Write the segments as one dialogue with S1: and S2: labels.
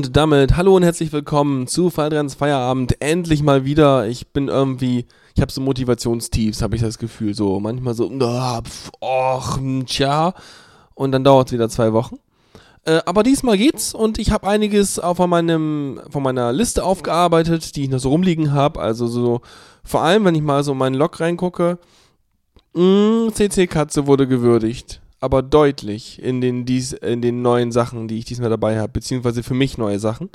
S1: und damit hallo und herzlich willkommen zu Falltrans Feierabend. Endlich mal wieder. Ich bin irgendwie, ich habe so Motivationstiefs, habe ich das Gefühl. So manchmal so, och, tja. Und dann dauert es wieder zwei Wochen. Äh, aber diesmal geht's und ich habe einiges von, meinem, von meiner Liste aufgearbeitet, die ich noch so rumliegen habe. Also so, vor allem, wenn ich mal so in meinen Log reingucke, mh, CC Katze wurde gewürdigt aber deutlich in den, dies, in den neuen Sachen, die ich diesmal dabei habe, beziehungsweise für mich neue Sachen.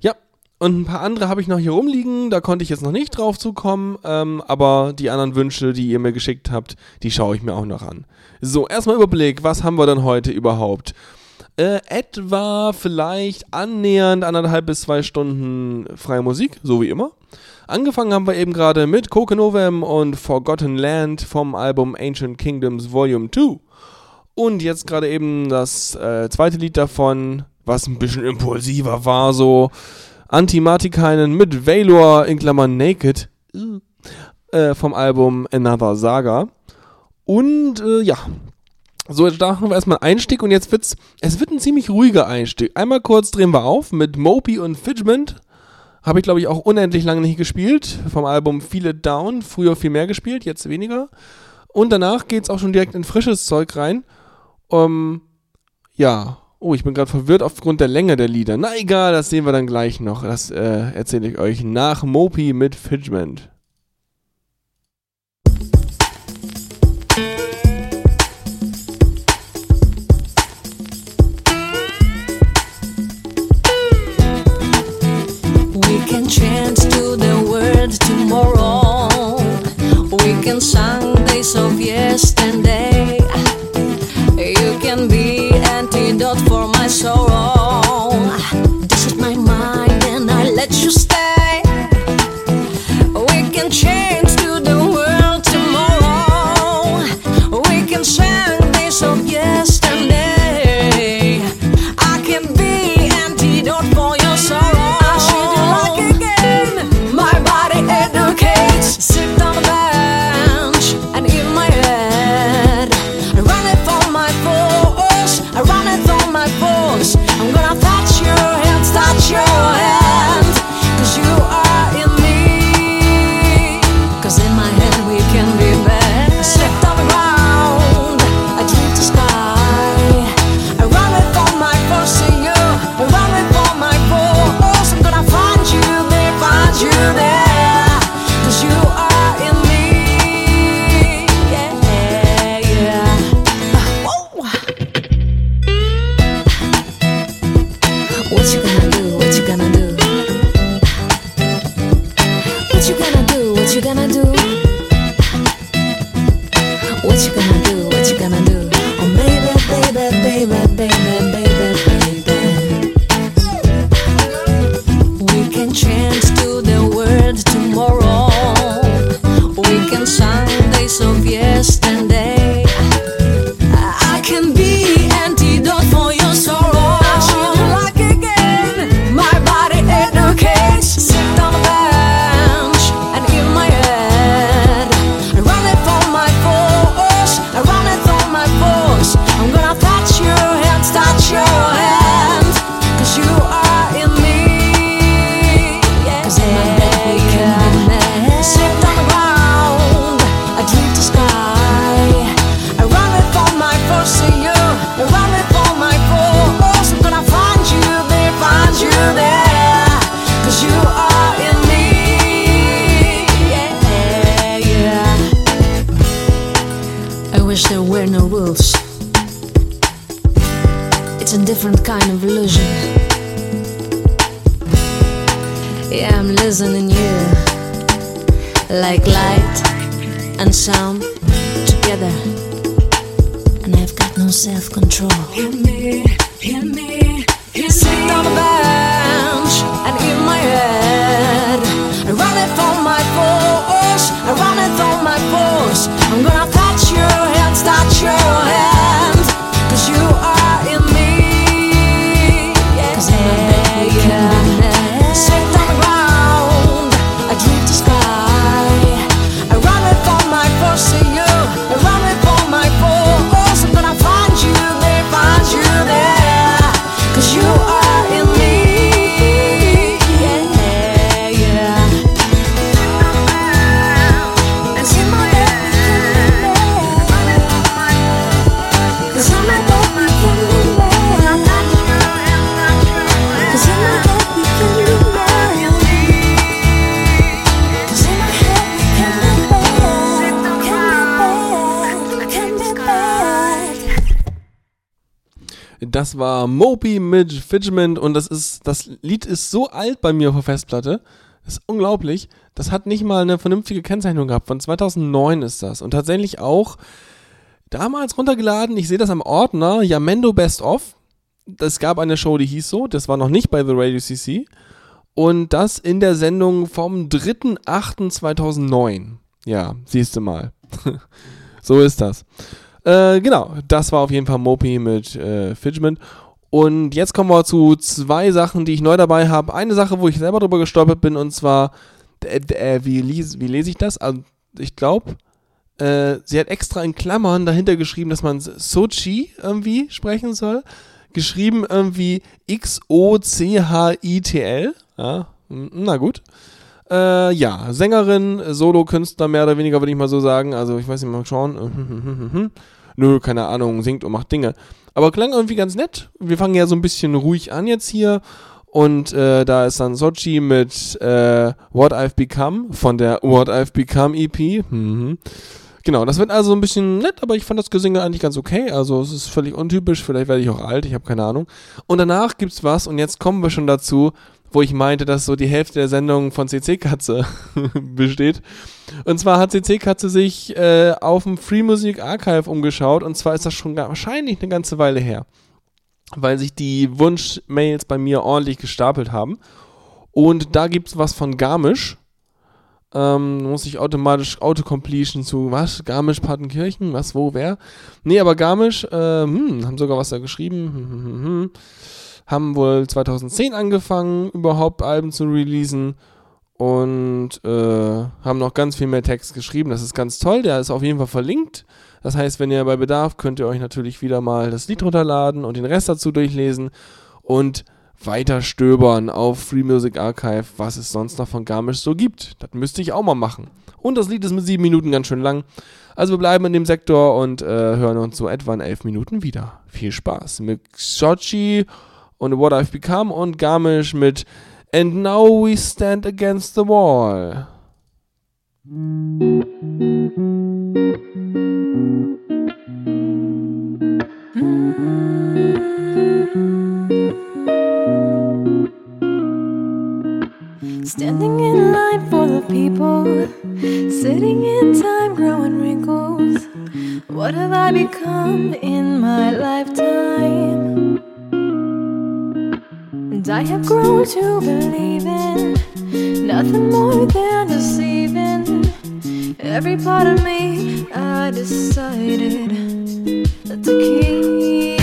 S1: Ja, und ein paar andere habe ich noch hier rumliegen, da konnte ich jetzt noch nicht drauf zukommen, ähm, aber die anderen Wünsche, die ihr mir geschickt habt, die schaue ich mir auch noch an. So, erstmal Überblick, was haben wir denn heute überhaupt? Äh, etwa vielleicht annähernd anderthalb bis zwei Stunden freie Musik, so wie immer. Angefangen haben wir eben gerade mit Kokenovem und Forgotten Land vom Album Ancient Kingdoms Volume 2. Und jetzt gerade eben das äh, zweite Lied davon, was ein bisschen impulsiver war, so Antimatikainen mit Valor in Klammern Naked äh, vom Album Another Saga. Und äh, ja, so jetzt machen wir erstmal Einstieg und jetzt wird's, es wird ein ziemlich ruhiger Einstieg. Einmal kurz drehen wir auf mit Mopey und Fidgement. Habe ich glaube ich auch unendlich lange nicht gespielt. Vom Album Feel It Down. Früher viel mehr gespielt, jetzt weniger. Und danach geht's auch schon direkt in frisches Zeug rein. Um, ja. Oh, ich bin gerade verwirrt aufgrund der Länge der Lieder. Na egal, das sehen wir dann gleich noch. Das äh, erzähle ich euch nach Mopi mit Fidgement.
S2: Chant to the world tomorrow. We can sing days of yesterday.
S1: Moby mit Fidgement und das ist, das Lied ist so alt bei mir auf der Festplatte. Das ist unglaublich. Das hat nicht mal eine vernünftige Kennzeichnung gehabt. Von 2009 ist das. Und tatsächlich auch damals runtergeladen. Ich sehe das am Ordner Yamendo Best Of. Es gab eine Show, die hieß so. Das war noch nicht bei The Radio CC. Und das in der Sendung vom 3.8.2009. Ja, siehst du mal. so ist das. Äh, genau, das war auf jeden Fall Mopi mit äh, Fidgement. Und jetzt kommen wir zu zwei Sachen, die ich neu dabei habe. Eine Sache, wo ich selber drüber gestolpert bin, und zwar, äh, äh, wie, lies, wie lese ich das? Also, ich glaube, äh, sie hat extra in Klammern dahinter geschrieben, dass man Sochi irgendwie sprechen soll. Geschrieben irgendwie X-O-C-H-I-T-L. Ja, na gut. Äh, ja, Sängerin, Solo-Künstler, mehr oder weniger, würde ich mal so sagen. Also, ich weiß nicht, mal schauen. Nö, keine Ahnung, singt und macht Dinge. Aber klang irgendwie ganz nett. Wir fangen ja so ein bisschen ruhig an jetzt hier. Und äh, da ist dann Sochi mit äh, What I've Become von der What I've Become EP. Mhm. Genau, das wird also ein bisschen nett, aber ich fand das Gesinge eigentlich ganz okay. Also es ist völlig untypisch, vielleicht werde ich auch alt, ich habe keine Ahnung. Und danach gibt's was und jetzt kommen wir schon dazu, wo ich meinte, dass so die Hälfte der Sendung von CC Katze besteht. Und zwar hat CC Katze sich äh, auf dem Free Music Archive umgeschaut und zwar ist das schon wahrscheinlich eine ganze Weile her, weil sich die Wunschmails bei mir ordentlich gestapelt haben. Und da gibt's was von Garmisch. Ähm, muss ich automatisch Autocompletion zu was? Garmisch Partenkirchen? Was, wo, wer? Nee, aber Garmisch, äh, hm, haben sogar was da geschrieben. Hm, hm, hm, hm haben wohl 2010 angefangen, überhaupt Alben zu releasen und äh, haben noch ganz viel mehr Text geschrieben. Das ist ganz toll, der ist auf jeden Fall verlinkt. Das heißt, wenn ihr bei Bedarf, könnt ihr euch natürlich wieder mal das Lied runterladen und den Rest dazu durchlesen und weiter stöbern auf Free Music Archive, was es sonst noch von Garmisch so gibt. Das müsste ich auch mal machen. Und das Lied ist mit sieben Minuten ganz schön lang. Also wir bleiben in dem Sektor und äh, hören uns so etwa in elf Minuten wieder. Viel Spaß mit Sochi und What I've Become und Garmisch mit And Now We Stand Against the Wall.
S3: Standing in line for the people, sitting in time, growing wrinkles. What have I become in my lifetime? And I have grown to believe in nothing more than deceiving. Every part of me I decided to keep.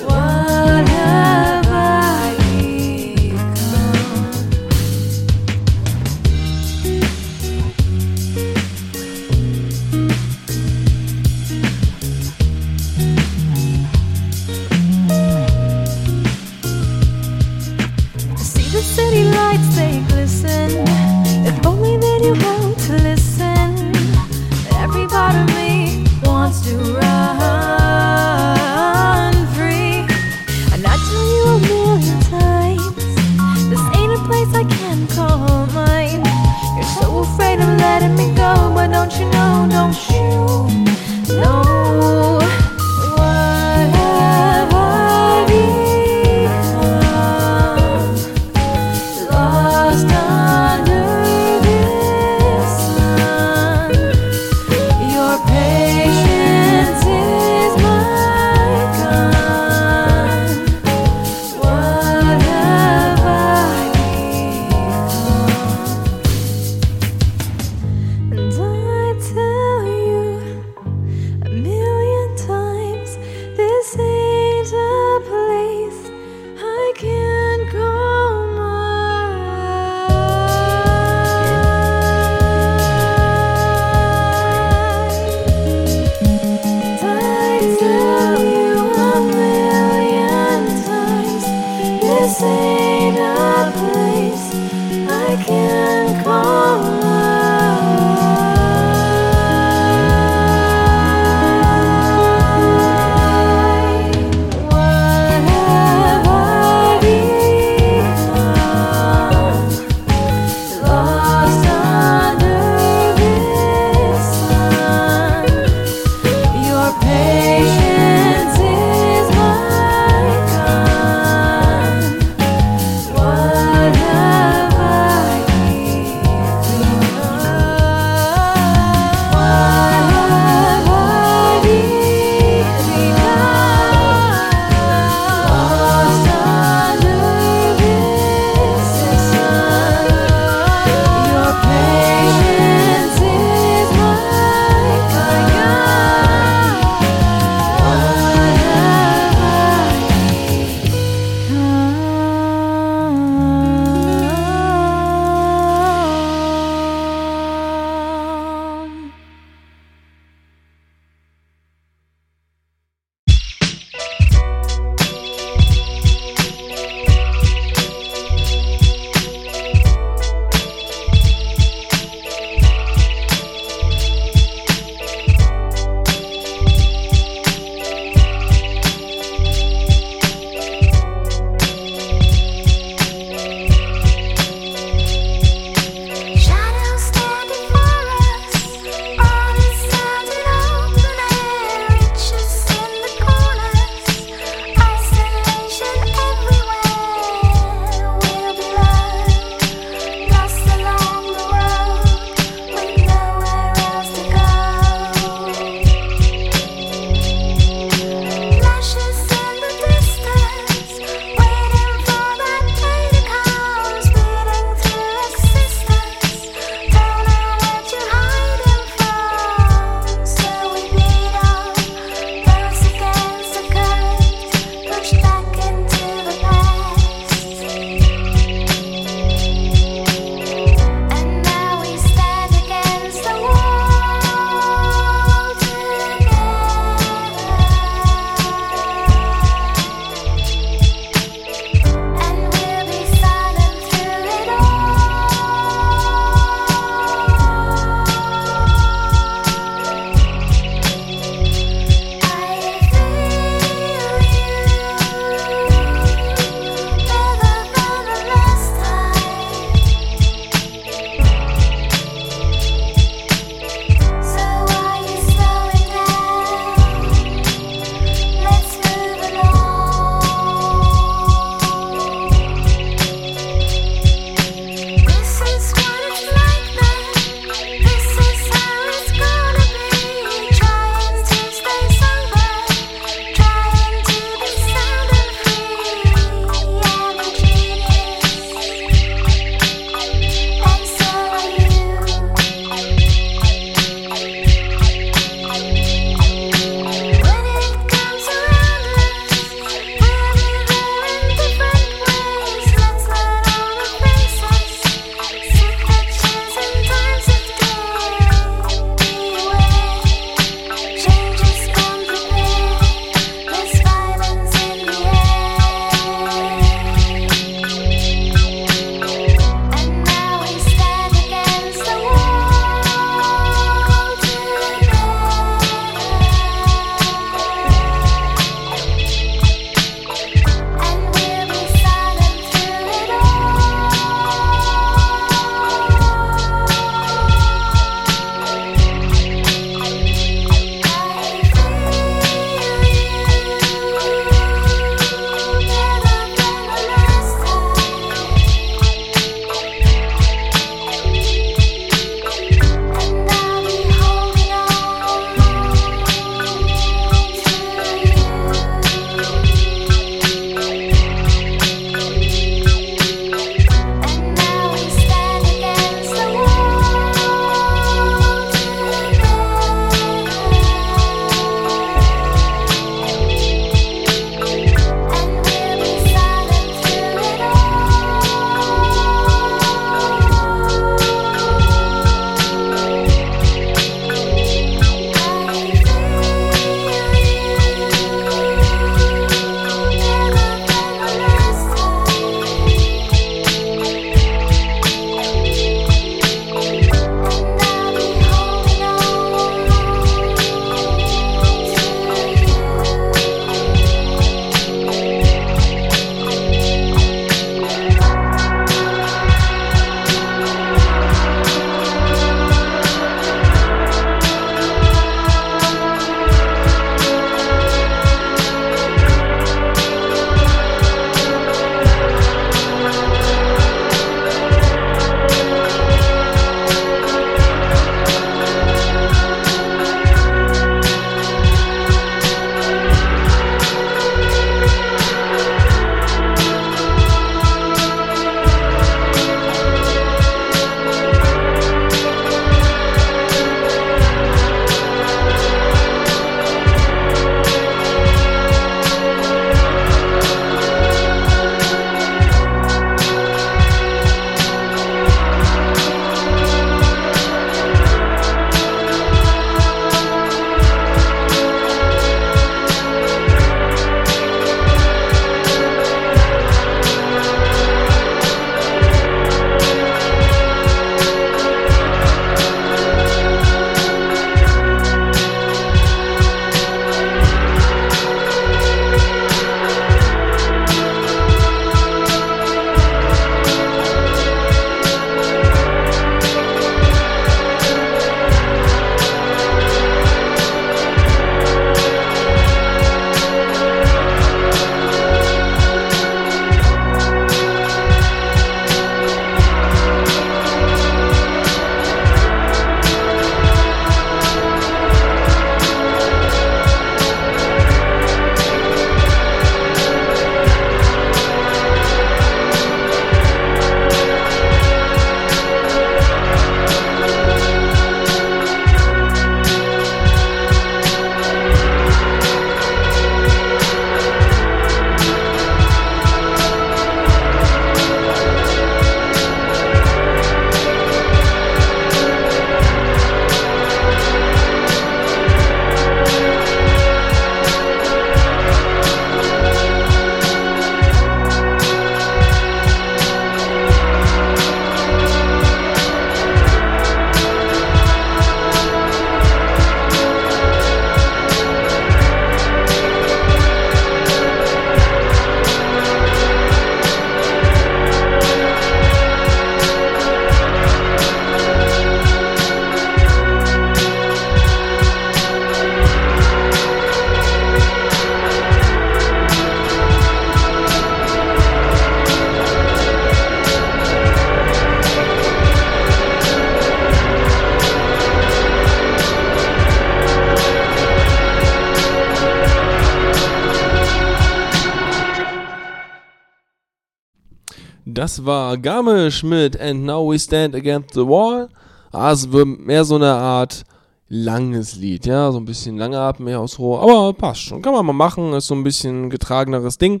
S4: Das war Garmisch mit And Now We Stand Against the Wall. Also mehr so eine Art langes Lied, ja, so ein bisschen langatmig mehr aus Rohr, aber passt schon, kann man mal machen, ist so ein bisschen getrageneres Ding.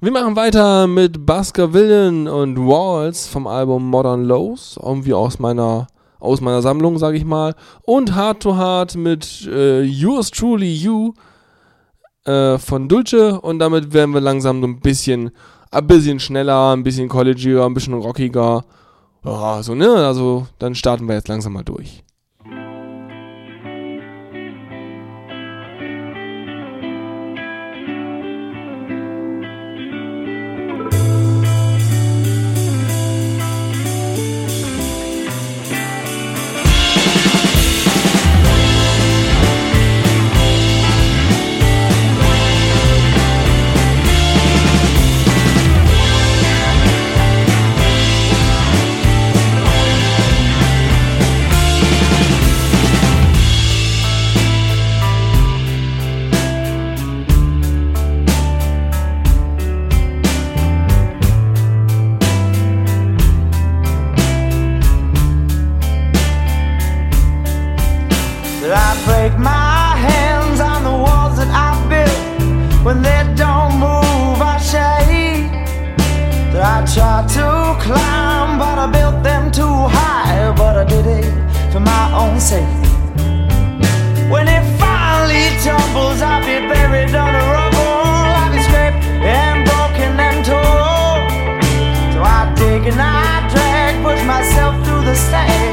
S4: Wir machen weiter mit Basker Villain und Walls vom Album Modern Lows, irgendwie aus meiner aus meiner Sammlung, sag ich mal, und Heart to Heart mit äh, Yours Truly You äh, von Dulce und damit werden wir langsam so ein bisschen ein bisschen schneller, ein bisschen collegiger, ein bisschen rockiger. Ja, so, ne? Also, dann starten wir jetzt langsam mal durch. sunset. When it finally tumbles, I'll be buried on the rubble. I'll be scraped and broken and torn. So I dig and I drag, push myself through the sand.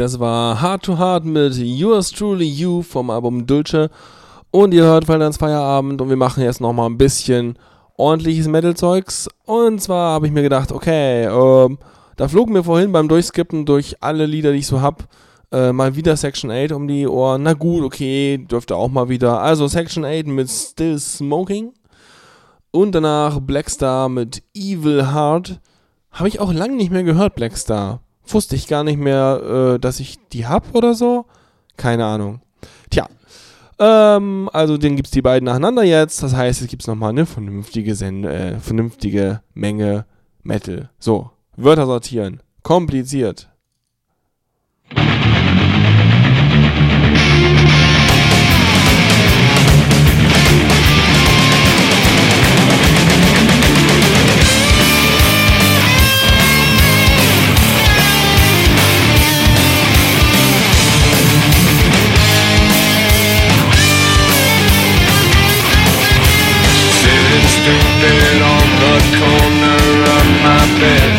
S1: Das war Hard to Hard mit Yours Truly You vom Album Dulce. Und ihr hört Feierabend Feierabend und wir machen jetzt nochmal ein bisschen ordentliches Metal-Zeugs. Und zwar habe ich mir gedacht, okay, ähm, da flog mir vorhin beim Durchskippen durch alle Lieder, die ich so hab, äh, mal wieder Section 8 um die Ohren. Na gut, okay, dürfte auch mal wieder. Also Section 8 mit Still Smoking. Und danach Blackstar mit Evil Heart. Habe ich auch lange nicht mehr gehört, Blackstar. Wusste ich gar nicht mehr, äh, dass ich die hab oder so. Keine Ahnung. Tja. Ähm, also den gibt's die beiden nacheinander jetzt. Das heißt, es gibt's nochmal eine vernünftige, Sen äh, vernünftige Menge Metal. So, Wörter sortieren. Kompliziert.
S4: Stupid on the corner of my bed.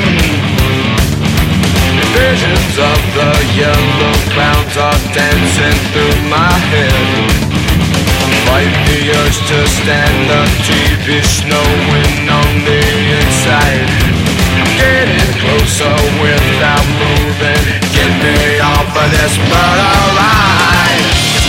S4: Visions of the yellow clouds are dancing through my head. Fight the urge to stand the TV snowing on the inside. I'm getting closer without moving. Get me off of this murder line.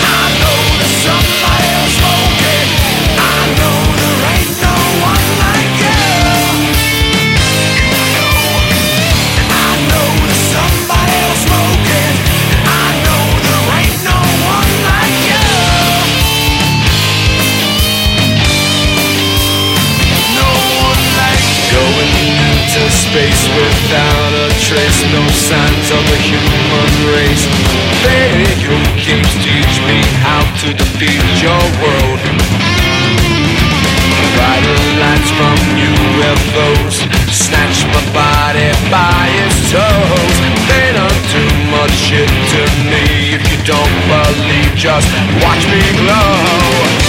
S4: Space without a trace, no signs of the human race. Video games teach me how to defeat your world. Brighter lights from UFOs snatch my body by its toes. They don't do much shit to me. If you don't believe, just watch me glow.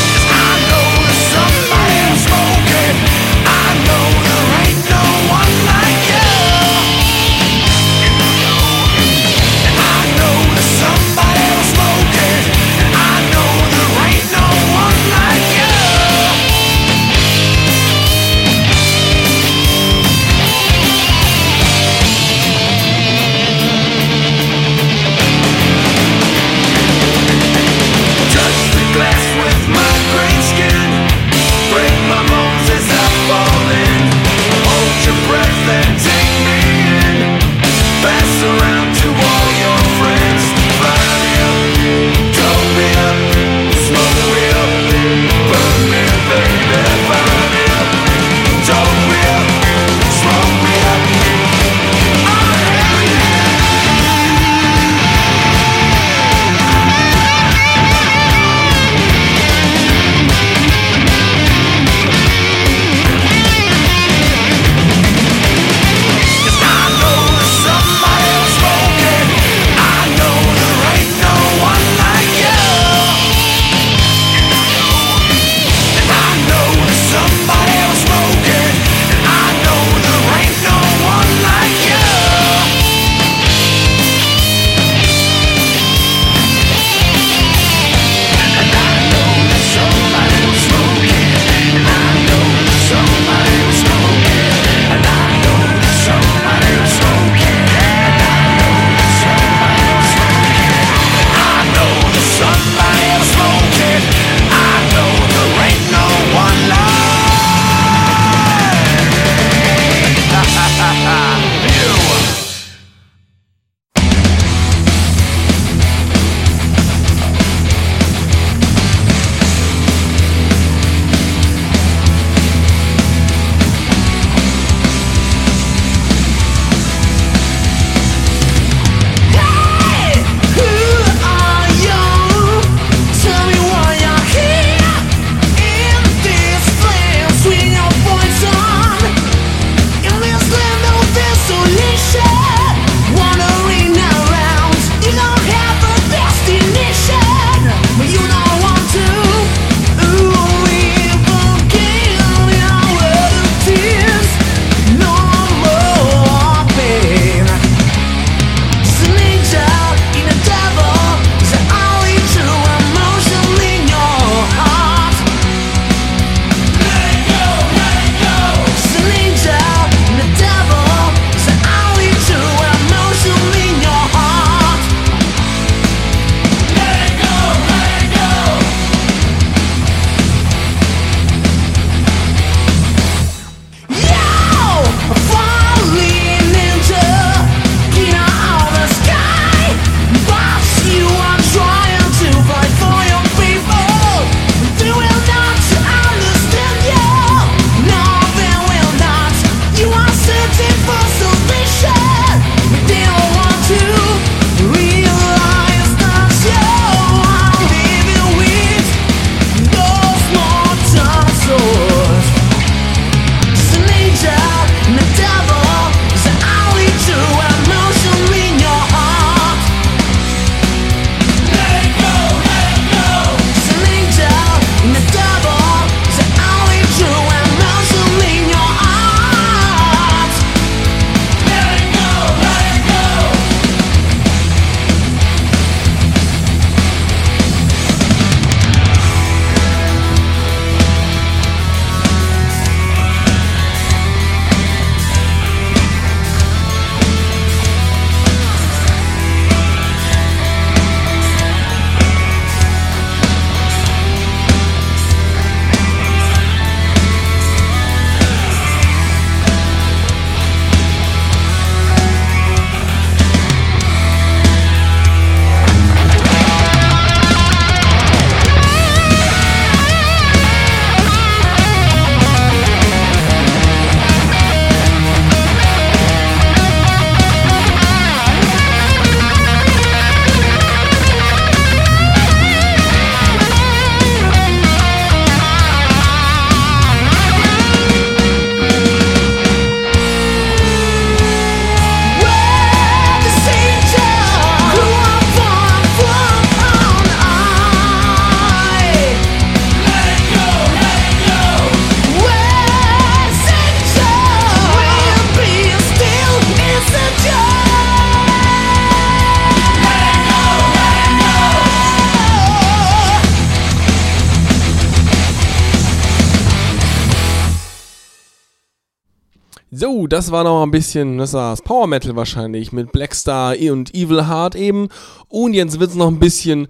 S1: War noch ein bisschen, das war das Power Metal wahrscheinlich mit Blackstar und Evil Heart eben. Und jetzt wird's noch ein bisschen,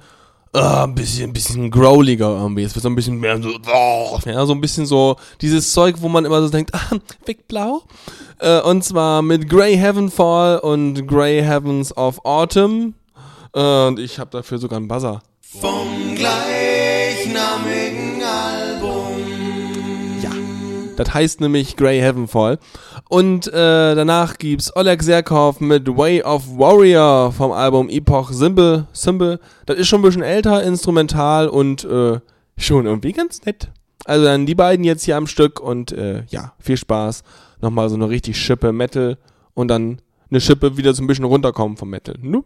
S1: äh, ein bisschen, ein bisschen growliger irgendwie. Es wird so ein bisschen mehr so, oh, ja, so ein bisschen so dieses Zeug, wo man immer so denkt, ah, Blau. Äh, und zwar mit Grey Heavenfall und Grey Heavens of Autumn. Äh, und ich habe dafür sogar einen Buzzer.
S4: Vom gleichnamigen
S1: Das heißt nämlich Grey Heavenfall. Und äh, danach gibt's Oleg Serkov mit Way of Warrior vom Album Epoch Symbol. Symbol. Das ist schon ein bisschen älter, instrumental und äh, schon irgendwie ganz nett. Also dann die beiden jetzt hier am Stück und äh, ja, viel Spaß. Nochmal so eine richtig Schippe Metal und dann eine Schippe wieder so ein bisschen runterkommen vom Metal. Nu?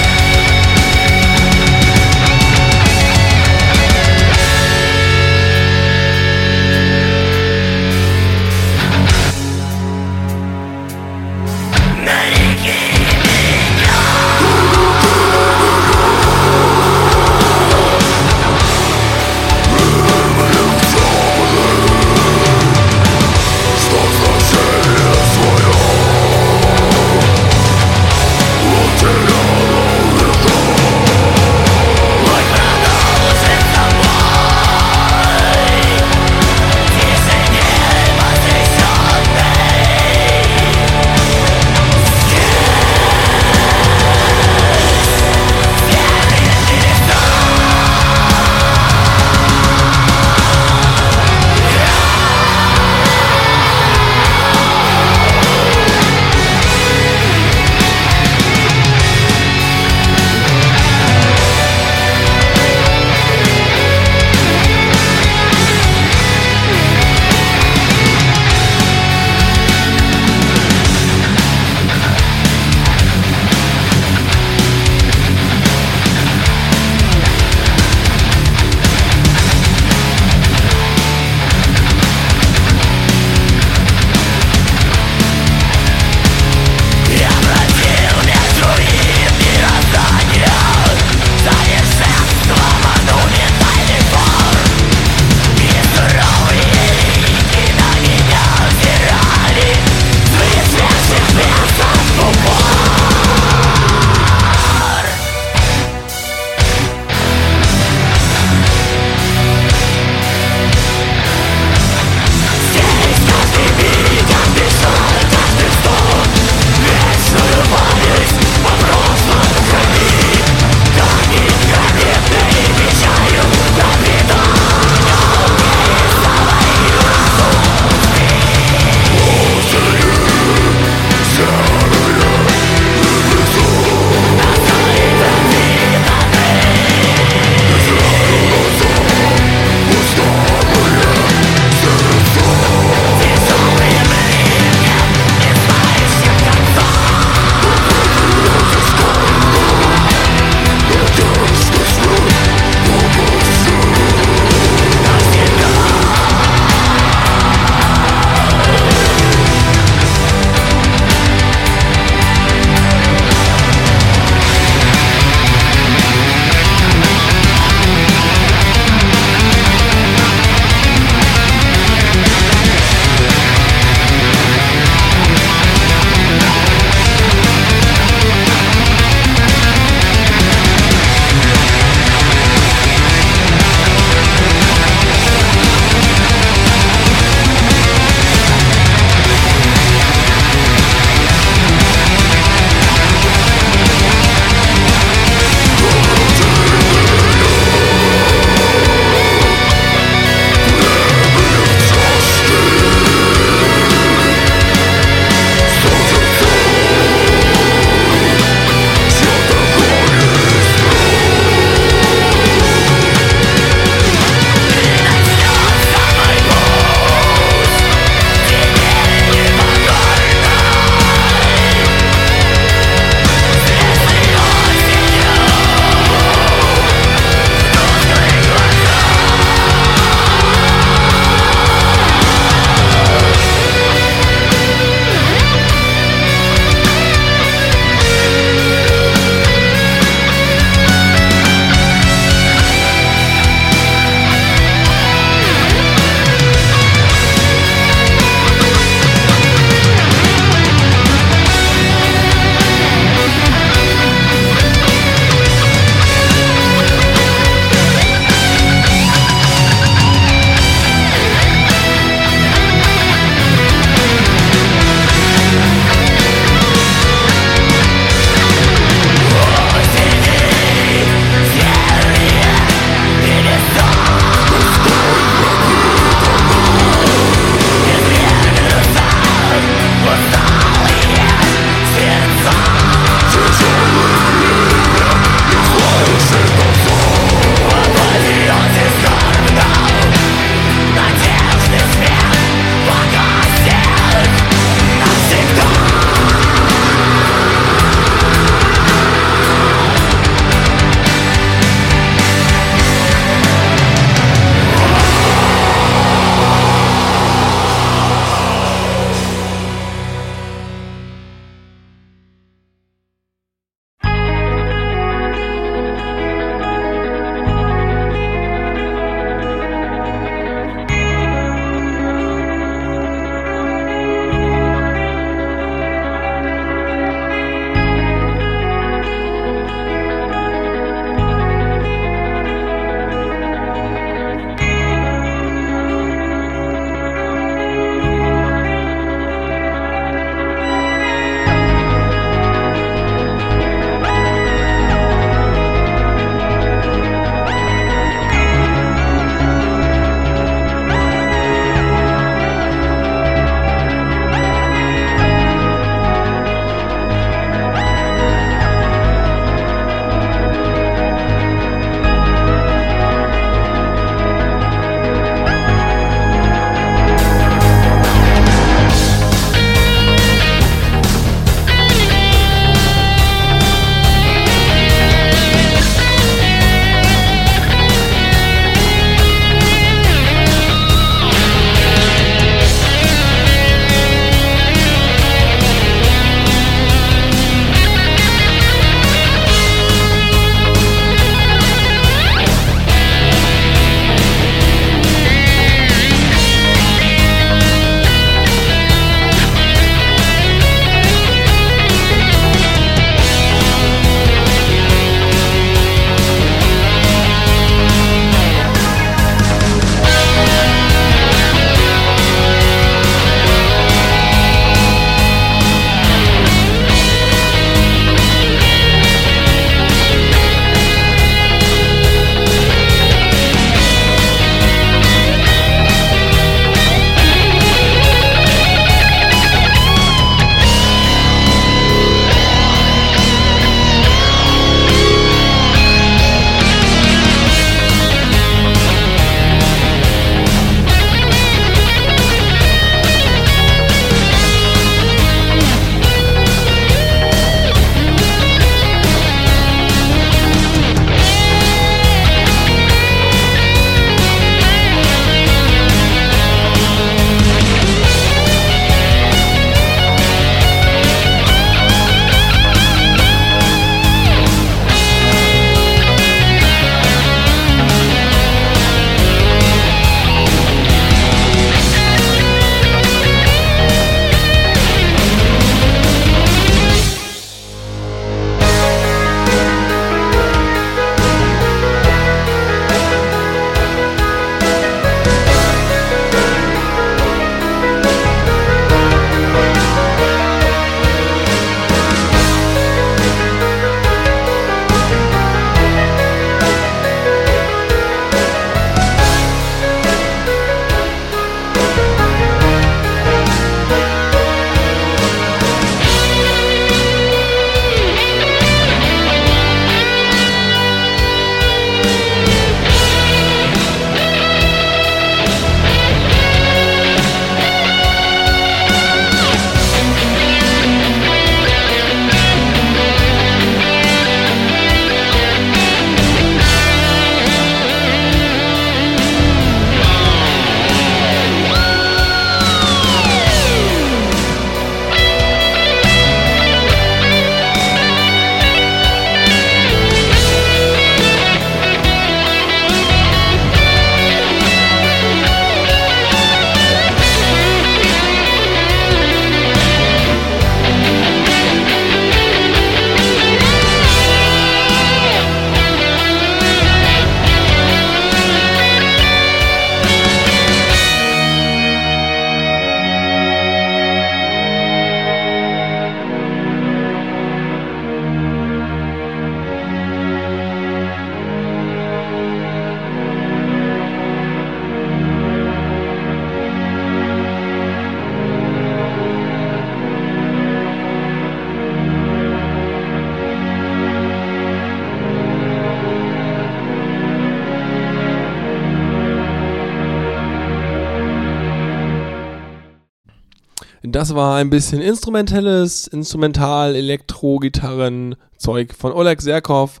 S1: Das war ein bisschen instrumentelles, Instrumental, Elektro, Gitarren, Zeug von Oleg Serkov.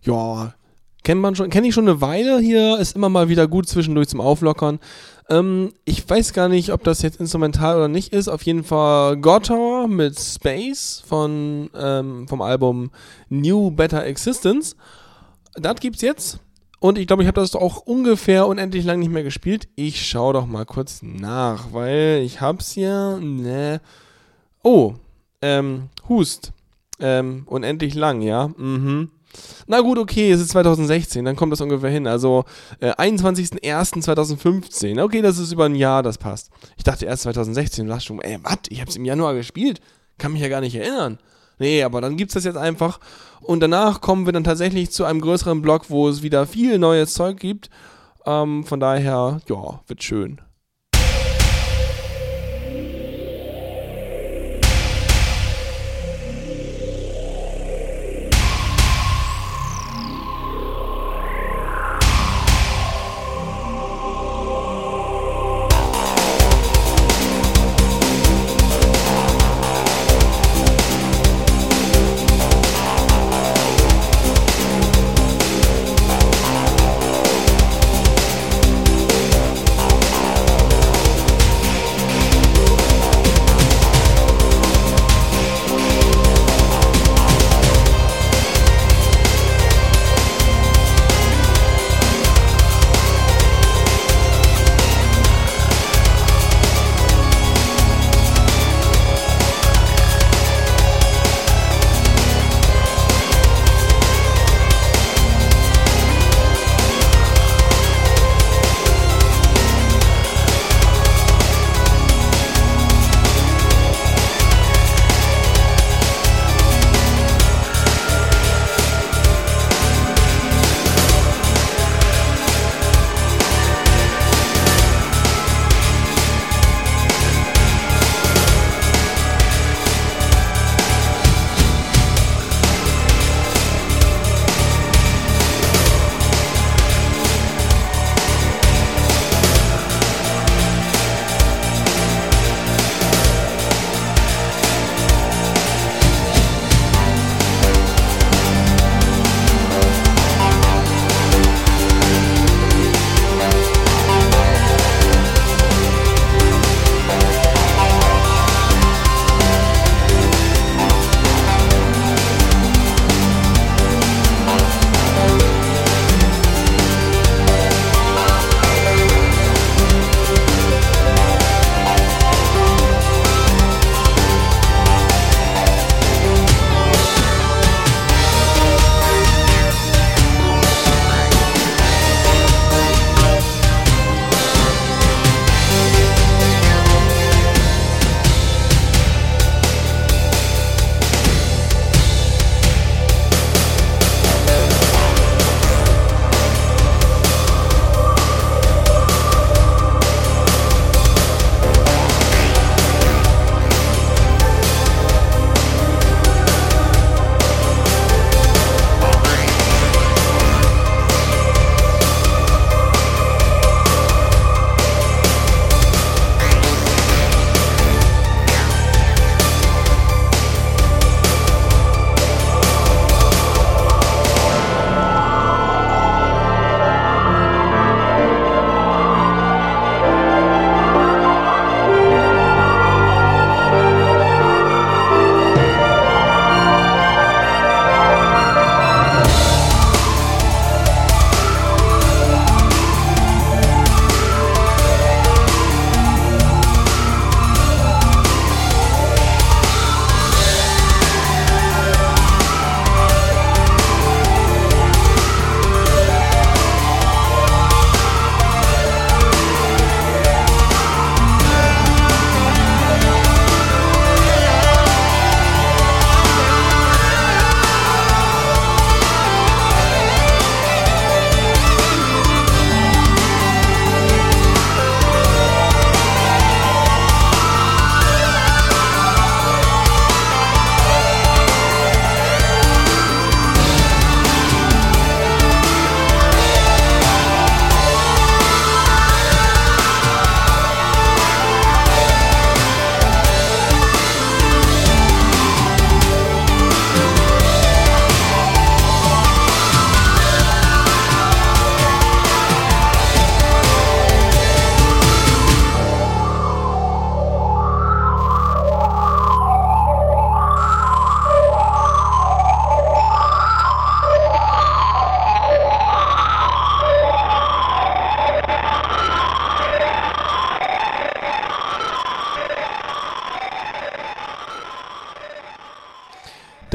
S1: Ja, kennt man schon, kenne ich schon eine Weile hier, ist immer mal wieder gut zwischendurch zum Auflockern. Ähm, ich weiß gar nicht, ob das jetzt instrumental oder nicht ist. Auf jeden Fall Gotter mit Space von, ähm, vom Album New Better Existence. Das gibt's jetzt. Und ich glaube, ich habe das auch ungefähr unendlich lang nicht mehr gespielt. Ich schaue doch mal kurz nach, weil ich hab's hier. Ne. Oh, ähm, Hust. Ähm, unendlich lang, ja. Mhm. Na gut, okay, es ist 2016, dann kommt das ungefähr hin. Also äh, 21.01.2015. Okay, das ist über ein Jahr, das passt. Ich dachte erst 2016, du schon, ey, was? Ich hab's im Januar gespielt. Kann mich ja gar nicht erinnern. Nee, aber dann gibt's das jetzt einfach. Und danach kommen wir dann tatsächlich zu einem größeren Block, wo es wieder viel neues Zeug gibt. Ähm, von daher, ja, wird schön.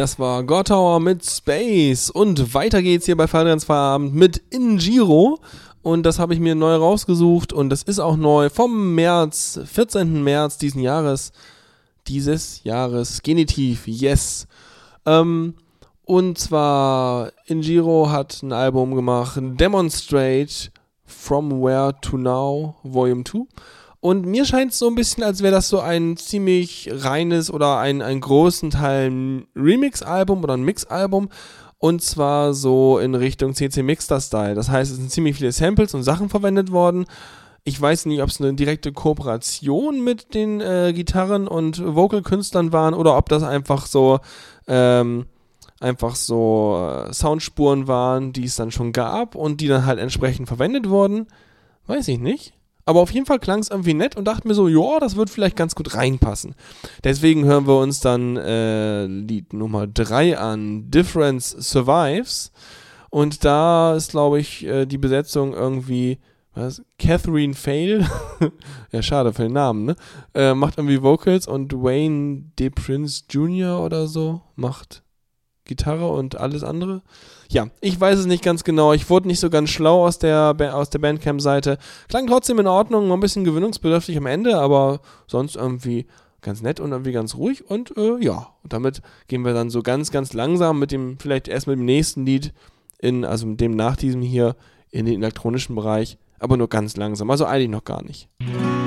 S1: Das war Gottauer mit Space. Und weiter geht's hier bei Feierabend mit Injiro. Und das habe ich mir neu rausgesucht. Und das ist auch neu vom März, 14. März diesen Jahres. Dieses Jahres. Genitiv, yes. Ähm, und zwar, Injiro hat ein Album gemacht, Demonstrate From Where to Now, Volume 2. Und mir scheint es so ein bisschen, als wäre das so ein ziemlich reines oder ein, ein großen Teil ein Remix-Album oder ein Mix-Album. Und zwar so in Richtung CC Mixter-Style. Das heißt, es sind ziemlich viele Samples und Sachen verwendet worden. Ich weiß nicht, ob es eine direkte Kooperation mit den äh, Gitarren- und Vocal-Künstlern waren oder ob das einfach so, ähm, einfach so äh, Soundspuren waren, die es dann schon gab und die dann halt entsprechend verwendet wurden. Weiß ich nicht. Aber auf jeden Fall klang es irgendwie nett und dachte mir so, ja, das wird vielleicht ganz gut reinpassen. Deswegen hören wir uns dann äh, Lied Nummer 3 an, Difference Survives. Und da ist, glaube ich, äh, die Besetzung irgendwie, was? Catherine Fail. ja, schade für den Namen, ne? Äh, macht irgendwie Vocals und Wayne De Prince Jr. oder so macht Gitarre und alles andere. Ja, ich weiß es nicht ganz genau. Ich wurde nicht so ganz schlau aus der, aus der Bandcamp-Seite. Klang trotzdem in Ordnung, war ein bisschen gewöhnungsbedürftig am Ende, aber sonst irgendwie ganz nett und irgendwie ganz ruhig. Und äh, ja, und damit gehen wir dann so ganz, ganz langsam mit dem, vielleicht erst mit dem nächsten Lied, in, also mit dem nach diesem hier, in den elektronischen Bereich, aber nur ganz langsam. Also eigentlich noch gar nicht.
S3: This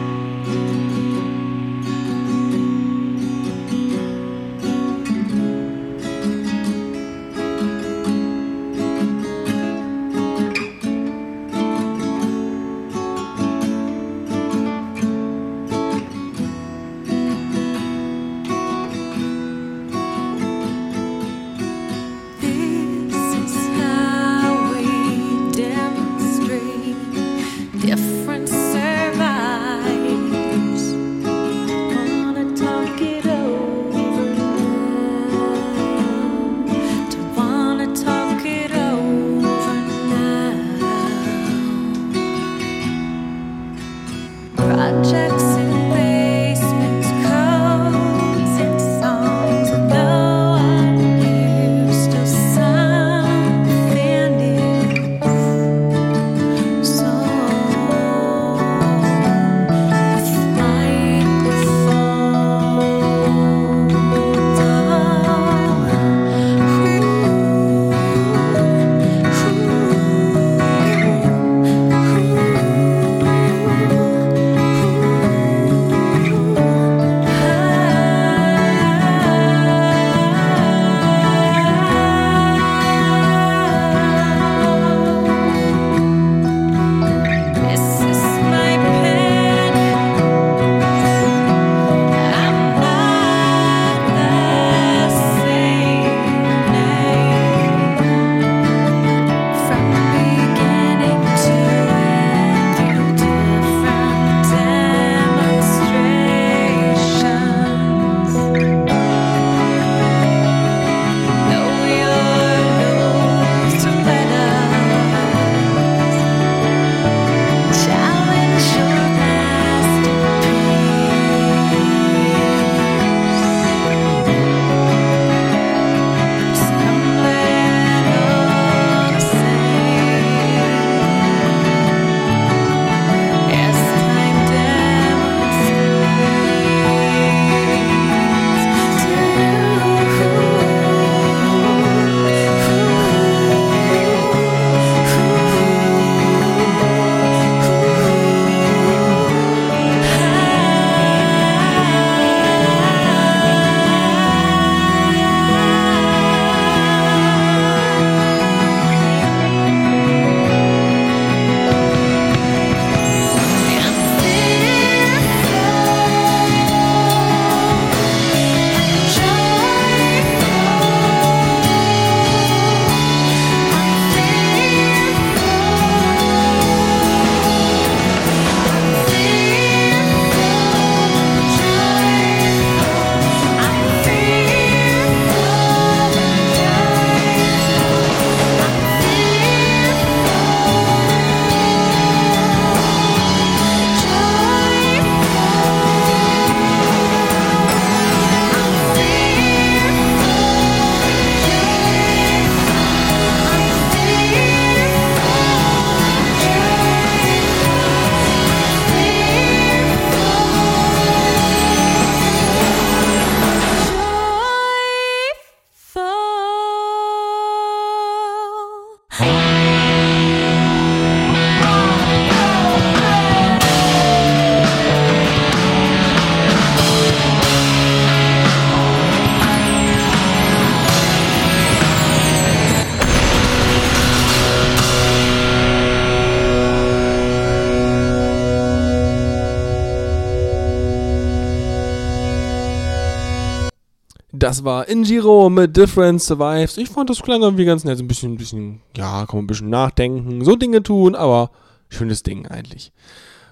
S1: Das war Injiro mit Different Survives. Ich fand das klang irgendwie ganz nett. Ein bisschen, ein bisschen, ja, kann man ein bisschen nachdenken, so Dinge tun, aber schönes Ding eigentlich.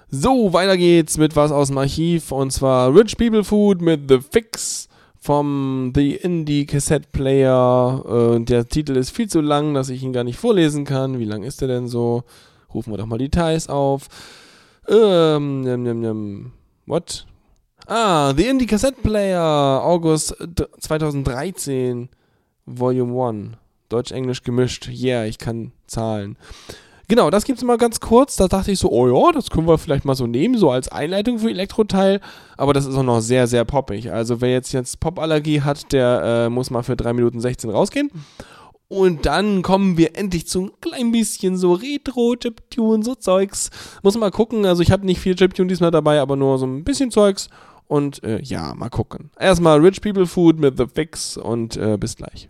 S1: So, weiter geht's mit was aus dem Archiv und zwar Rich People Food mit The Fix vom The Indie Cassette Player. Äh, der Titel ist viel zu lang, dass ich ihn gar nicht vorlesen kann. Wie lang ist der denn so? Rufen wir doch mal Details auf. Ähm, nem, nem, nem. What? Ah, The Indie Cassette Player, August d- 2013, Volume 1. Deutsch-Englisch gemischt. Yeah, ich kann Zahlen. Genau, das gibt's mal ganz kurz. Da dachte ich so, oh ja, das können wir vielleicht mal so nehmen, so als Einleitung für Elektroteil. Aber das ist auch noch sehr, sehr poppig. Also wer jetzt jetzt Popallergie hat, der äh, muss mal für 3 Minuten 16 rausgehen. Und dann kommen wir endlich zu ein klein bisschen so Retro-Chiptune, so Zeugs. Muss mal gucken. Also ich habe nicht viel Chiptune diesmal dabei, aber nur so ein bisschen Zeugs. Und äh, ja, mal gucken. Erstmal Rich People Food mit The Fix und äh, bis gleich.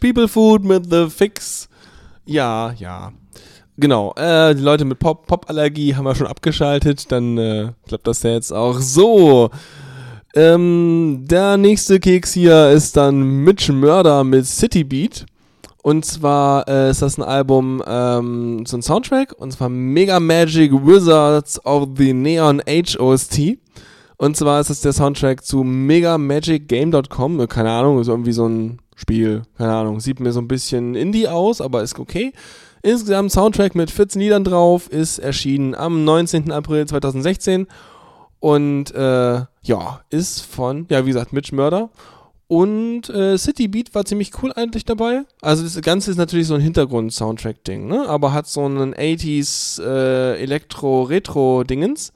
S1: People Food mit The Fix. Ja, ja. Genau, äh, die Leute mit Pop- Pop-Allergie haben wir schon abgeschaltet. Dann äh, klappt das ja jetzt auch so. Ähm, der nächste Keks hier ist dann Mitch Murder mit City Beat. Und zwar äh, ist das ein Album, ähm, so ein Soundtrack, und zwar Mega Magic Wizards of the Neon Age OST. Und zwar ist das der Soundtrack zu megamagicgame.com. Äh, Keine Ahnung, ist irgendwie so ein Spiel. Keine Ahnung, sieht mir so ein bisschen Indie aus, aber ist okay. Insgesamt Soundtrack mit 14 Liedern drauf, ist erschienen am 19. April 2016. Und äh, ja, ist von, ja, wie gesagt, Mitch Murder. Und äh, City Beat war ziemlich cool eigentlich dabei. Also das Ganze ist natürlich so ein Hintergrund-Soundtrack-Ding, ne? Aber hat so einen 80s äh, Elektro-Retro-Dingens.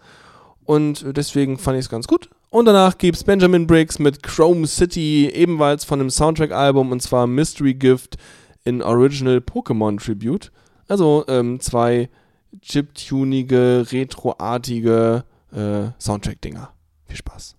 S1: Und deswegen fand ich es ganz gut. Und danach gibt's Benjamin Briggs mit Chrome City, ebenfalls von einem Soundtrack-Album, und zwar Mystery Gift in Original Pokémon Tribute. Also ähm, zwei chiptunige, retroartige äh, Soundtrack-Dinger. Viel Spaß.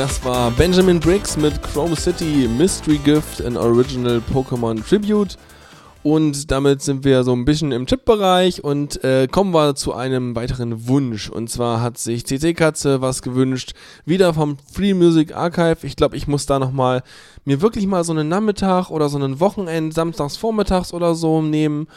S1: Das war Benjamin Briggs mit Chrome City Mystery Gift, an Original Pokémon Tribute. Und damit sind wir so ein bisschen im Chip-Bereich und äh, kommen wir zu einem weiteren Wunsch. Und zwar hat sich CC Katze was gewünscht, wieder vom Free Music Archive. Ich glaube, ich muss da nochmal mir wirklich mal so einen Nachmittag oder so einen Wochenend, samstags vormittags oder so nehmen.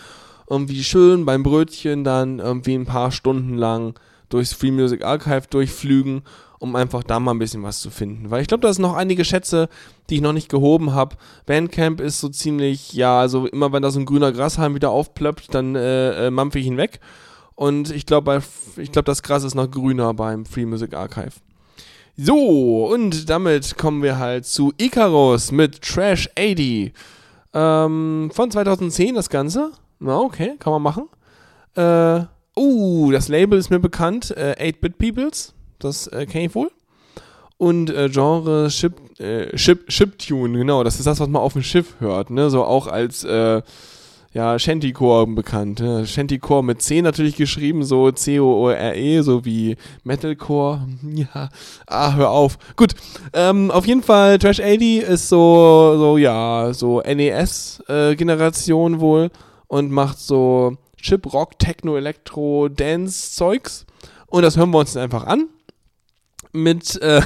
S1: Irgendwie schön beim Brötchen dann irgendwie ein paar Stunden lang durchs Free Music Archive durchflügen um einfach da mal ein bisschen was zu finden. Weil ich glaube, da sind noch einige Schätze, die ich noch nicht gehoben habe. Bandcamp ist so ziemlich, ja, also immer wenn da so ein grüner Grashalm wieder aufplöppt, dann äh, äh, mampfe ich ihn weg. Und ich glaube, ich das Gras ist noch grüner beim Free Music Archive. So, und damit kommen wir halt zu Icarus mit Trash 80. Ähm, von 2010 das Ganze. Na, okay, kann man machen. Äh, uh, das Label ist mir bekannt. Äh, 8-Bit Peoples. Das äh, kenne ich wohl. Und äh, Genre Ship, äh, Ship, Shiptune, genau, das ist das, was man auf dem Schiff hört, ne? So auch als äh, ja, Shantycore bekannt. Ne? Shantycore mit C natürlich geschrieben, so C-O-R-E, so wie Metalcore. Ja, ah, hör auf. Gut, ähm, auf jeden Fall, Trash 80 ist so, so ja, so NES-Generation äh, wohl und macht so Chip, Rock, Techno, Elektro, Dance-Zeugs. Und das hören wir uns einfach an mit, äh,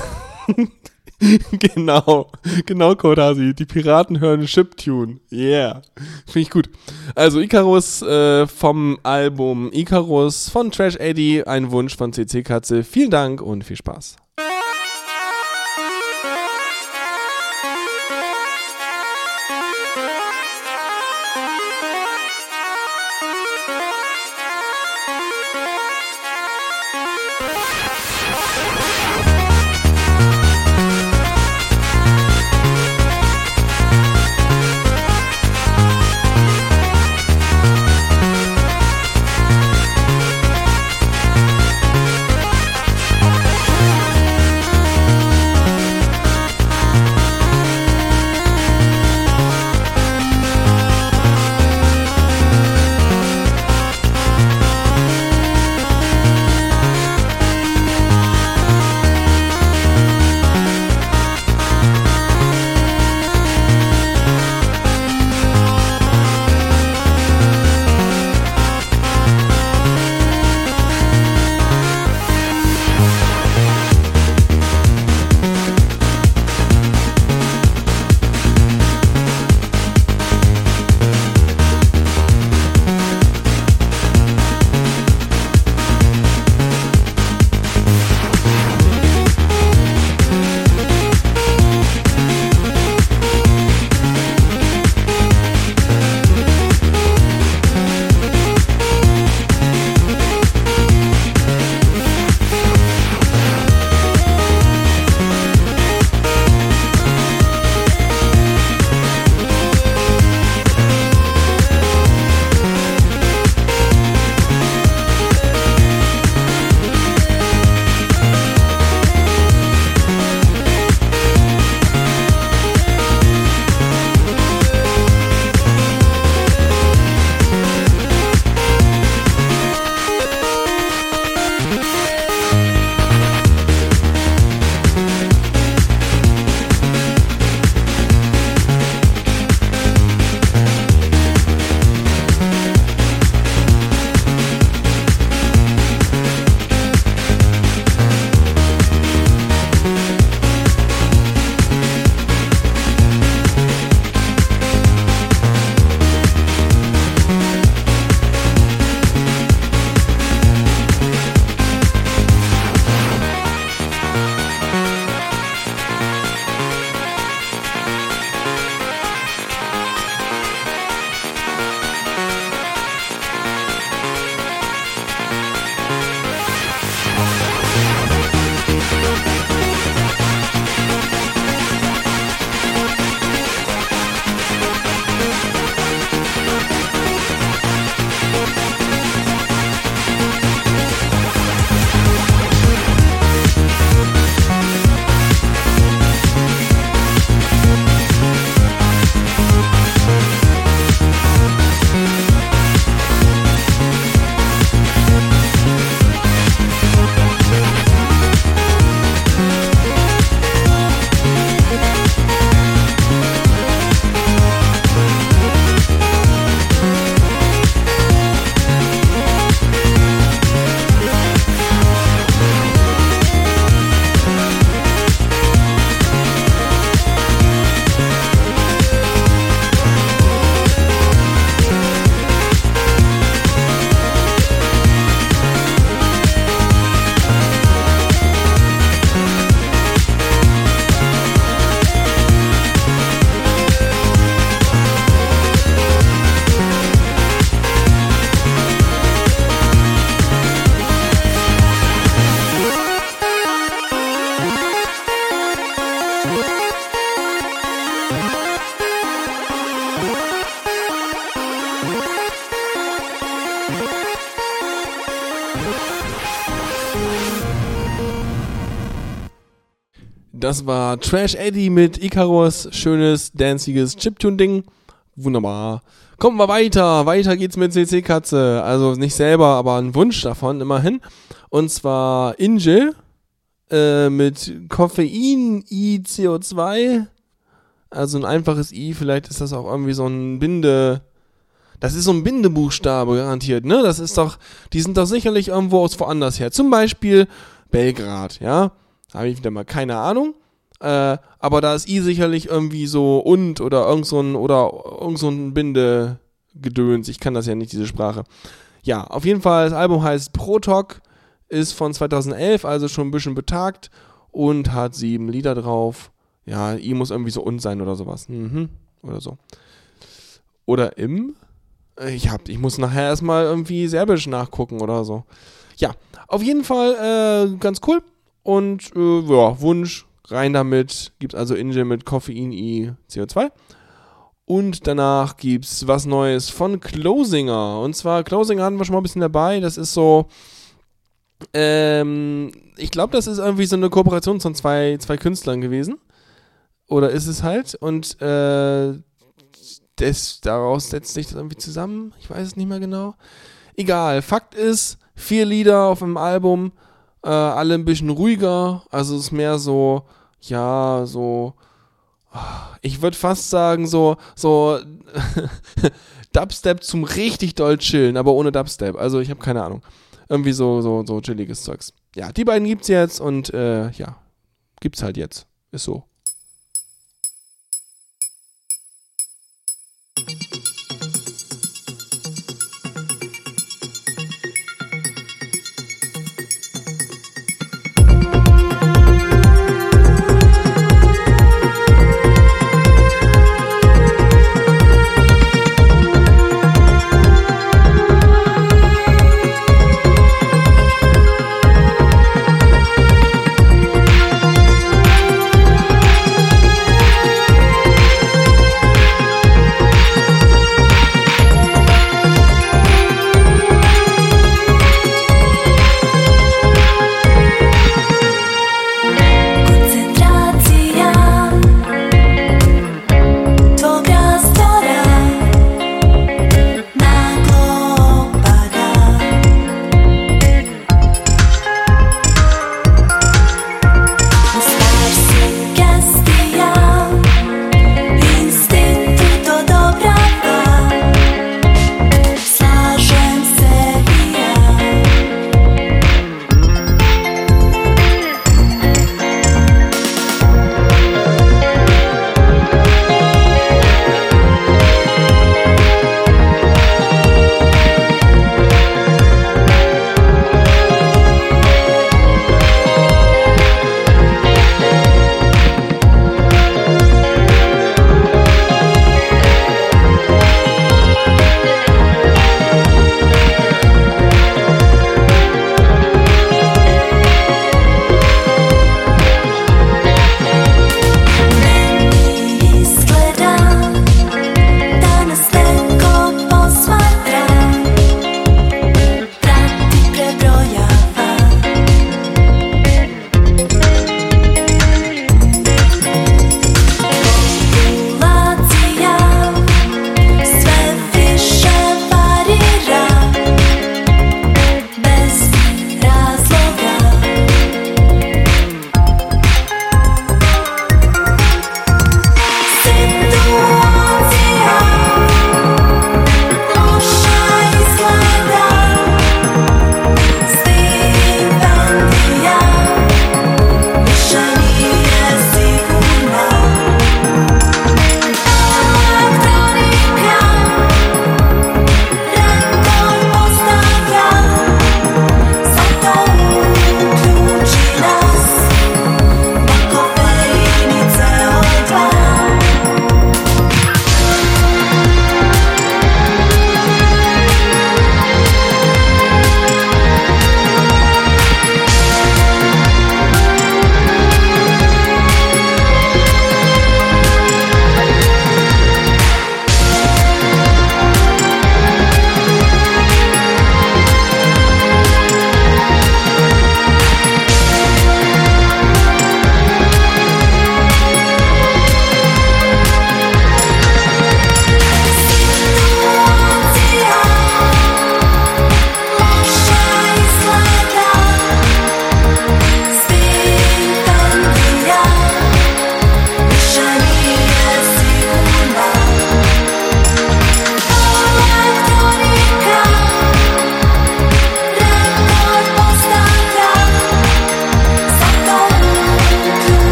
S1: genau, genau, Kodasi. Die Piraten hören Chiptune. Yeah. Finde ich gut. Also Icarus äh, vom Album Icarus von Trash Eddie, ein Wunsch von CC Katze. Vielen Dank und viel Spaß. Das war Trash Eddie mit Icarus. Schönes, danziges Chiptune-Ding. Wunderbar. Kommen wir weiter. Weiter geht's mit CC Katze. Also nicht selber, aber ein Wunsch davon, immerhin. Und zwar Inge äh, mit Koffein, I, CO2. Also ein einfaches I. Vielleicht ist das auch irgendwie so ein Binde. Das ist so ein Bindebuchstabe garantiert, ne? Das ist doch, die sind doch sicherlich irgendwo aus woanders her. Zum Beispiel Belgrad, ja? Habe ich wieder mal keine Ahnung. Äh, aber da ist I sicherlich irgendwie so und oder irgend so ein, oder irgend so ein Bindegedöns. Ich kann das ja nicht, diese Sprache. Ja, auf jeden Fall, das Album heißt Protok, ist von 2011, also schon ein bisschen betagt und hat sieben Lieder drauf. Ja, I muss irgendwie so und sein oder sowas. Mhm. Oder so. Oder im. Ich, hab, ich muss nachher erstmal irgendwie Serbisch nachgucken oder so. Ja, auf jeden Fall äh, ganz cool. Und äh, ja, Wunsch, rein damit. Gibt also Inge mit Koffein I CO2. Und danach gibt's was Neues von Closinger. Und zwar, Closinger hatten wir schon mal ein bisschen dabei. Das ist so. Ähm, ich glaube, das ist irgendwie so eine Kooperation von zwei, zwei Künstlern gewesen. Oder ist es halt? Und äh, das, daraus setzt sich das irgendwie zusammen. Ich weiß es nicht mehr genau. Egal. Fakt ist, vier Lieder auf dem Album, äh, alle ein bisschen ruhiger. Also es ist mehr so, ja, so. Ich würde fast sagen, so, so Dubstep zum richtig doll chillen, aber ohne Dubstep. Also ich habe keine Ahnung. Irgendwie so, so, so chilliges Zeugs. Ja, die beiden gibt's jetzt und äh, ja, gibt's halt jetzt. Ist so.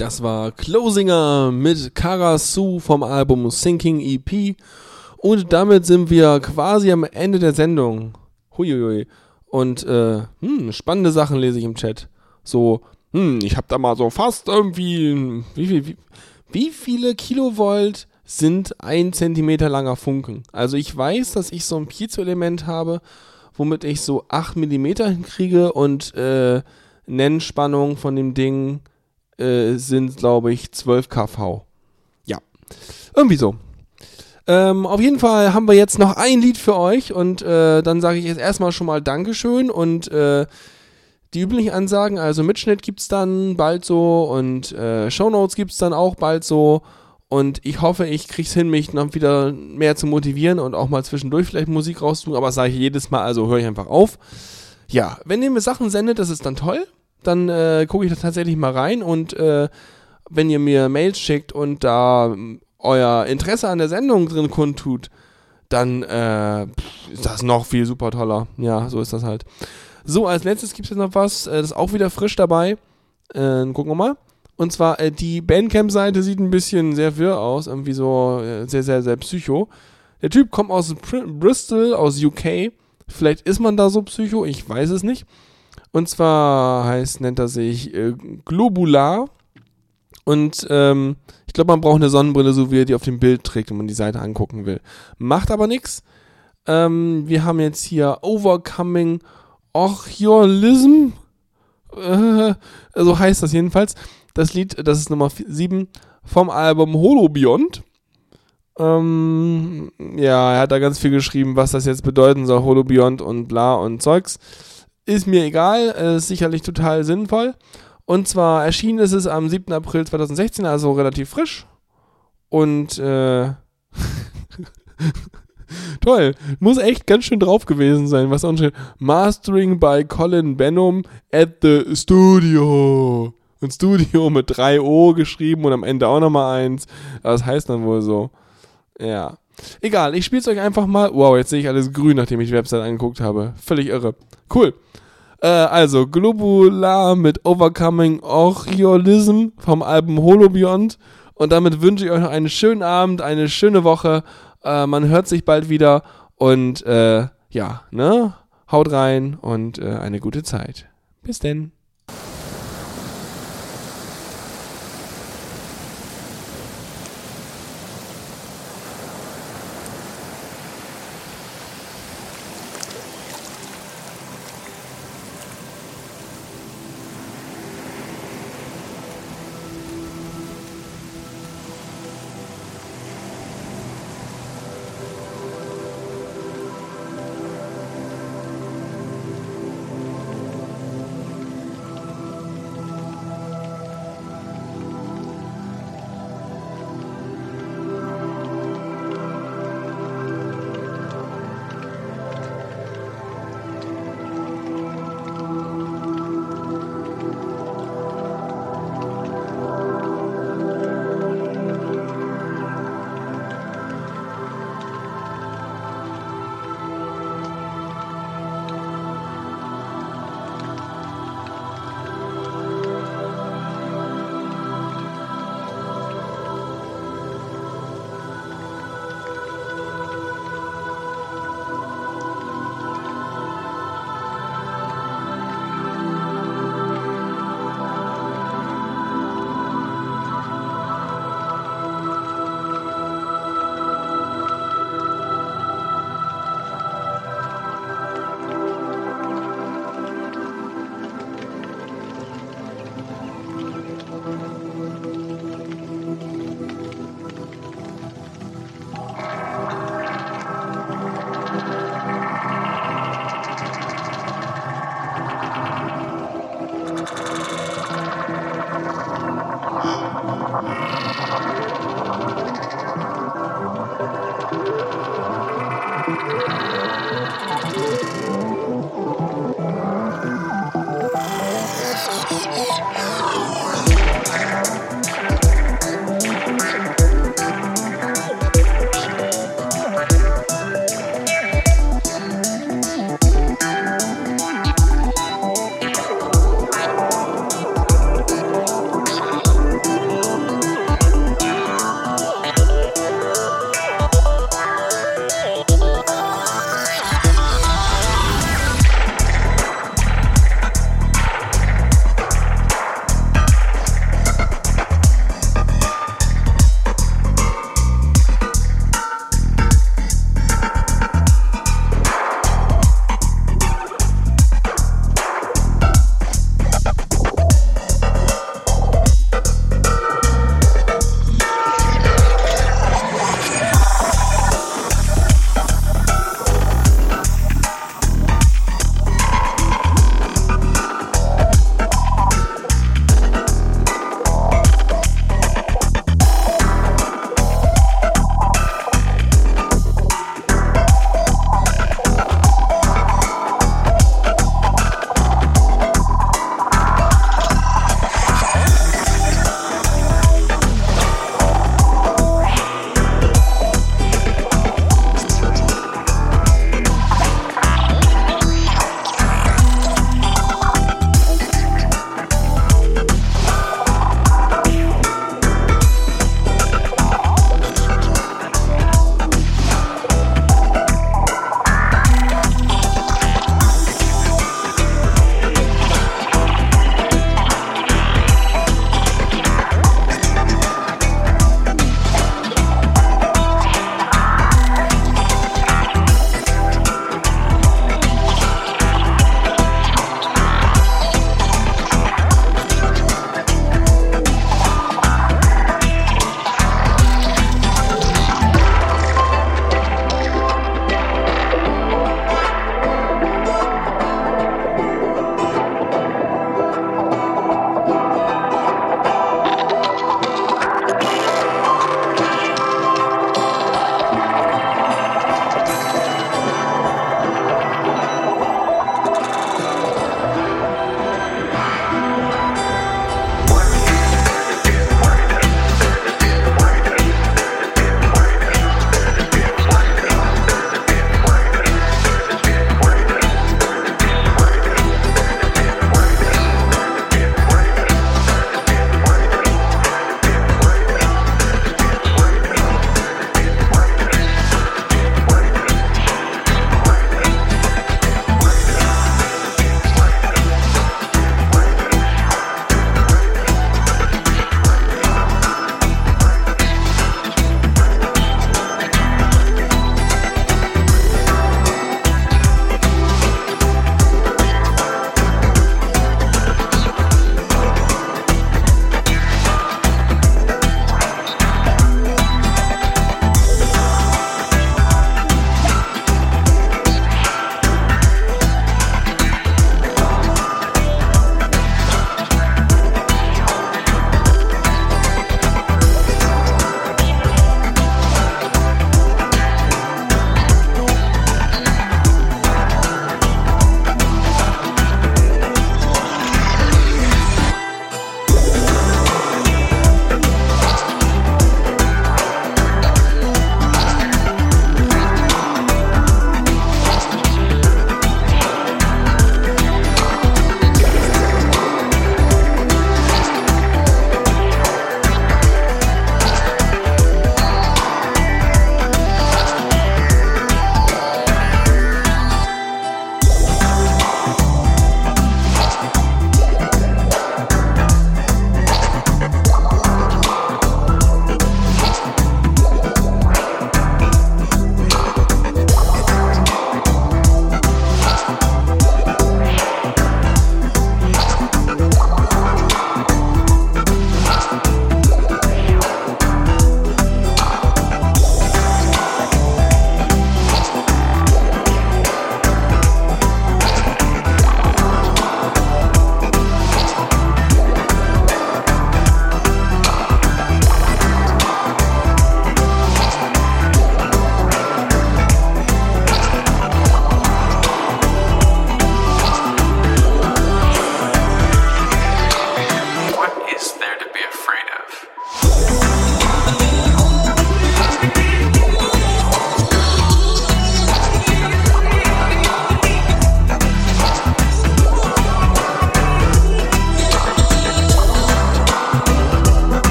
S1: Das war Closinger mit Karasu vom Album Sinking EP. Und damit sind wir quasi am Ende der Sendung. Huiuiui. Und äh, hm, spannende Sachen lese ich im Chat. So, hm, ich habe da mal so fast irgendwie. Wie, viel, wie, wie viele Kilovolt sind ein Zentimeter langer Funken? Also ich weiß, dass ich so ein Piezo-Element habe, womit ich so 8 Millimeter hinkriege und äh, Nennspannung von dem Ding äh, sind, glaube ich, 12 kV. Ja, irgendwie so. Ähm, auf jeden Fall haben wir jetzt noch ein Lied für euch und äh, dann sage ich jetzt erstmal schon mal Dankeschön und äh, die üblichen Ansagen, also Mitschnitt gibt es dann bald so und äh, Shownotes gibt es dann auch bald so und ich hoffe, ich kriege es hin, mich noch wieder mehr zu motivieren und auch mal zwischendurch vielleicht Musik rauszutun, aber das sage ich jedes Mal, also höre ich einfach auf. Ja, wenn ihr mir Sachen sendet, das ist dann toll dann äh, gucke ich da tatsächlich mal rein und äh, wenn ihr mir Mails schickt und da ähm, euer Interesse an der Sendung drin kundtut, dann äh, ist das noch viel super toller. Ja, so ist das halt. So, als letztes gibt es jetzt noch was, äh, das ist auch wieder frisch dabei. Äh, gucken wir mal. Und zwar, äh, die Bandcamp-Seite sieht ein bisschen sehr wirr aus, irgendwie so sehr, sehr, sehr psycho. Der Typ kommt aus Bristol, aus UK. Vielleicht ist man da so psycho, ich weiß es nicht. Und zwar heißt, nennt er sich äh, Globular. Und ähm, ich glaube, man braucht eine Sonnenbrille, so wie er die auf dem Bild trägt, wenn man die Seite angucken will. Macht aber nichts. Ähm, wir haben jetzt hier Overcoming Orchiolism. Äh, so heißt das jedenfalls. Das Lied, das ist Nummer 7 vom Album Holobiont. Ähm, ja, er hat da ganz viel geschrieben, was das jetzt bedeuten soll, Holobiont und bla und Zeugs. Ist mir egal, äh, ist sicherlich total sinnvoll. Und zwar erschienen ist es am 7. April 2016, also relativ frisch. Und äh, toll, muss echt ganz schön drauf gewesen sein. Was auch steht, Mastering by Colin Benham at the Studio. Und Studio mit 3 O geschrieben und am Ende auch nochmal eins. Das heißt dann wohl so. Ja. Egal, ich spiele es euch einfach mal. Wow, jetzt sehe ich alles grün, nachdem ich die Website angeguckt habe. Völlig irre. Cool. Äh, also, Globular mit Overcoming Oriolism vom Album Holobiont. Und damit wünsche ich euch noch einen schönen Abend, eine schöne Woche. Äh, man hört sich bald wieder. Und äh, ja, ne? Haut rein und äh, eine gute Zeit. Bis denn.